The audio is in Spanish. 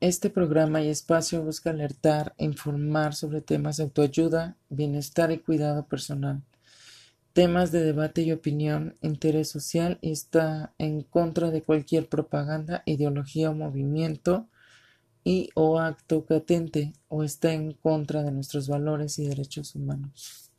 Este programa y espacio busca alertar e informar sobre temas de autoayuda, bienestar y cuidado personal, temas de debate y opinión, interés social y está en contra de cualquier propaganda, ideología o movimiento y o acto que atente o está en contra de nuestros valores y derechos humanos.